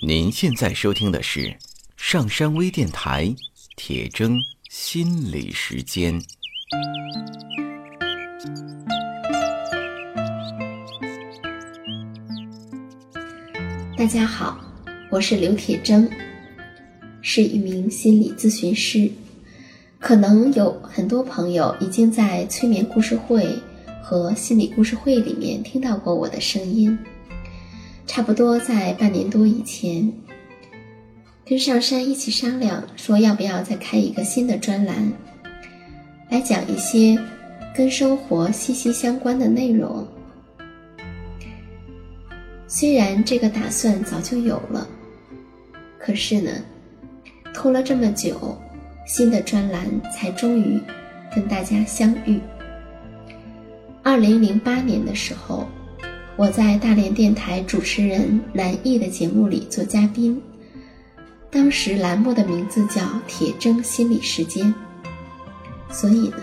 您现在收听的是上山微电台铁铮心理时间。大家好，我是刘铁铮，是一名心理咨询师。可能有很多朋友已经在催眠故事会和心理故事会里面听到过我的声音。差不多在半年多以前，跟上山一起商量，说要不要再开一个新的专栏，来讲一些跟生活息息相关的内容。虽然这个打算早就有了，可是呢，拖了这么久，新的专栏才终于跟大家相遇。二零零八年的时候。我在大连电台主持人南艺的节目里做嘉宾，当时栏目的名字叫“铁铮心理时间”。所以呢，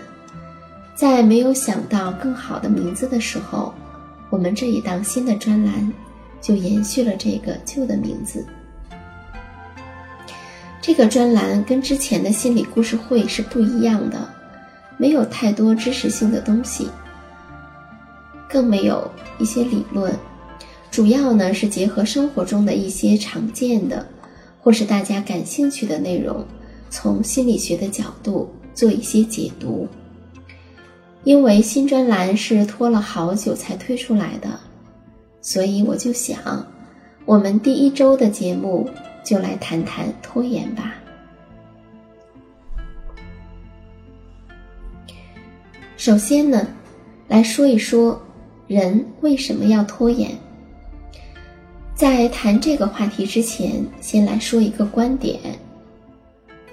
在没有想到更好的名字的时候，我们这一档新的专栏就延续了这个旧的名字。这个专栏跟之前的心理故事会是不一样的，没有太多知识性的东西。更没有一些理论，主要呢是结合生活中的一些常见的，或是大家感兴趣的内容，从心理学的角度做一些解读。因为新专栏是拖了好久才推出来的，所以我就想，我们第一周的节目就来谈谈拖延吧。首先呢，来说一说。人为什么要拖延？在谈这个话题之前，先来说一个观点，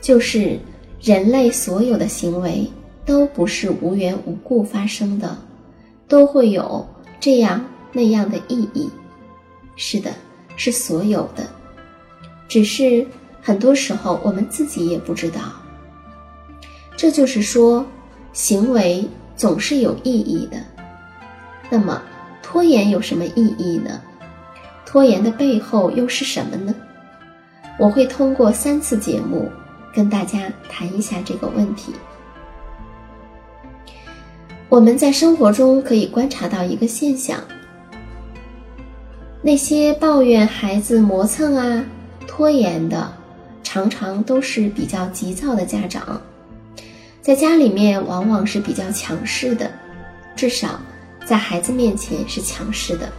就是人类所有的行为都不是无缘无故发生的，都会有这样那样的意义。是的，是所有的，只是很多时候我们自己也不知道。这就是说，行为总是有意义的。那么，拖延有什么意义呢？拖延的背后又是什么呢？我会通过三次节目跟大家谈一下这个问题。我们在生活中可以观察到一个现象：那些抱怨孩子磨蹭啊、拖延的，常常都是比较急躁的家长，在家里面往往是比较强势的，至少。在孩子面前是强势的，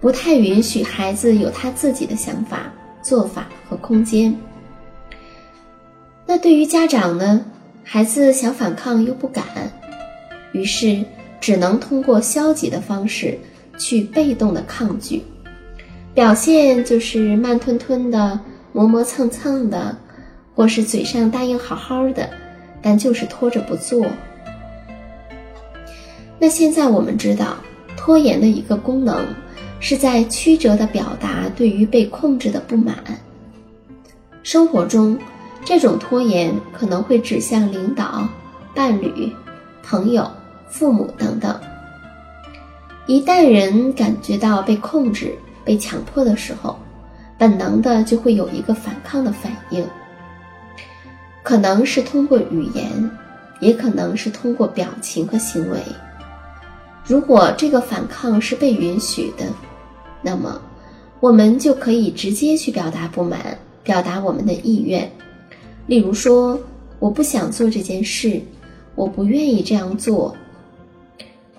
不太允许孩子有他自己的想法、做法和空间。那对于家长呢？孩子想反抗又不敢，于是只能通过消极的方式去被动的抗拒，表现就是慢吞吞的、磨磨蹭蹭的，或是嘴上答应好好的，但就是拖着不做。那现在我们知道，拖延的一个功能，是在曲折的表达对于被控制的不满。生活中，这种拖延可能会指向领导、伴侣、朋友、父母等等。一旦人感觉到被控制、被强迫的时候，本能的就会有一个反抗的反应，可能是通过语言，也可能是通过表情和行为。如果这个反抗是被允许的，那么我们就可以直接去表达不满，表达我们的意愿。例如说，我不想做这件事，我不愿意这样做，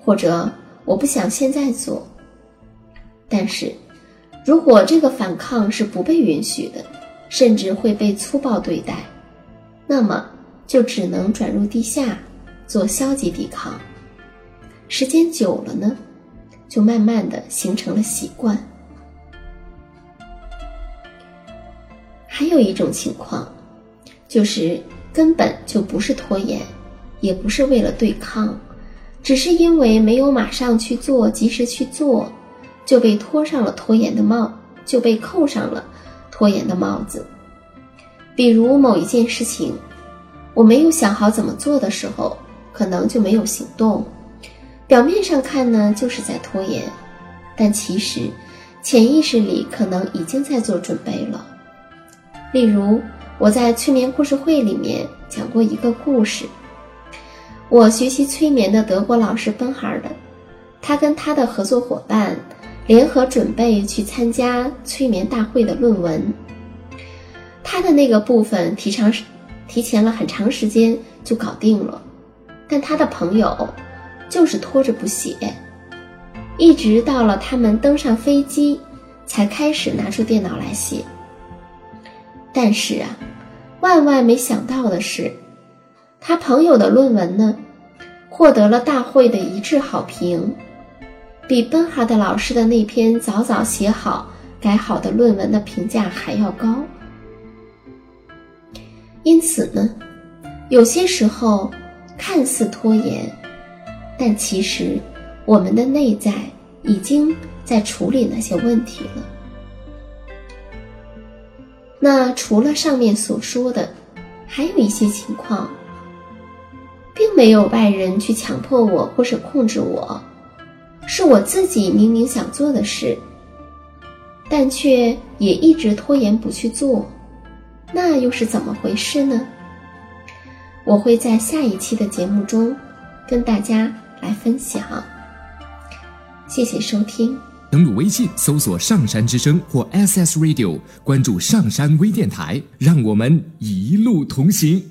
或者我不想现在做。但是，如果这个反抗是不被允许的，甚至会被粗暴对待，那么就只能转入地下，做消极抵抗。时间久了呢，就慢慢的形成了习惯。还有一种情况，就是根本就不是拖延，也不是为了对抗，只是因为没有马上去做，及时去做，就被拖上了拖延的帽，就被扣上了拖延的帽子。比如某一件事情，我没有想好怎么做的时候，可能就没有行动。表面上看呢，就是在拖延，但其实潜意识里可能已经在做准备了。例如，我在催眠故事会里面讲过一个故事。我学习催眠的德国老师奔哈尔的，他跟他的合作伙伴联合准备去参加催眠大会的论文。他的那个部分提长提前了很长时间就搞定了，但他的朋友就是拖着不写。一直到了他们登上飞机，才开始拿出电脑来写。但是啊，万万没想到的是，他朋友的论文呢，获得了大会的一致好评，比奔哈的老师的那篇早早写好、改好的论文的评价还要高。因此呢，有些时候看似拖延，但其实。我们的内在已经在处理那些问题了。那除了上面所说的，还有一些情况，并没有外人去强迫我或是控制我，是我自己明明想做的事，但却也一直拖延不去做，那又是怎么回事呢？我会在下一期的节目中跟大家来分享。谢谢收听。登录微信搜索“上山之声”或 SS Radio，关注上山微电台，让我们一路同行。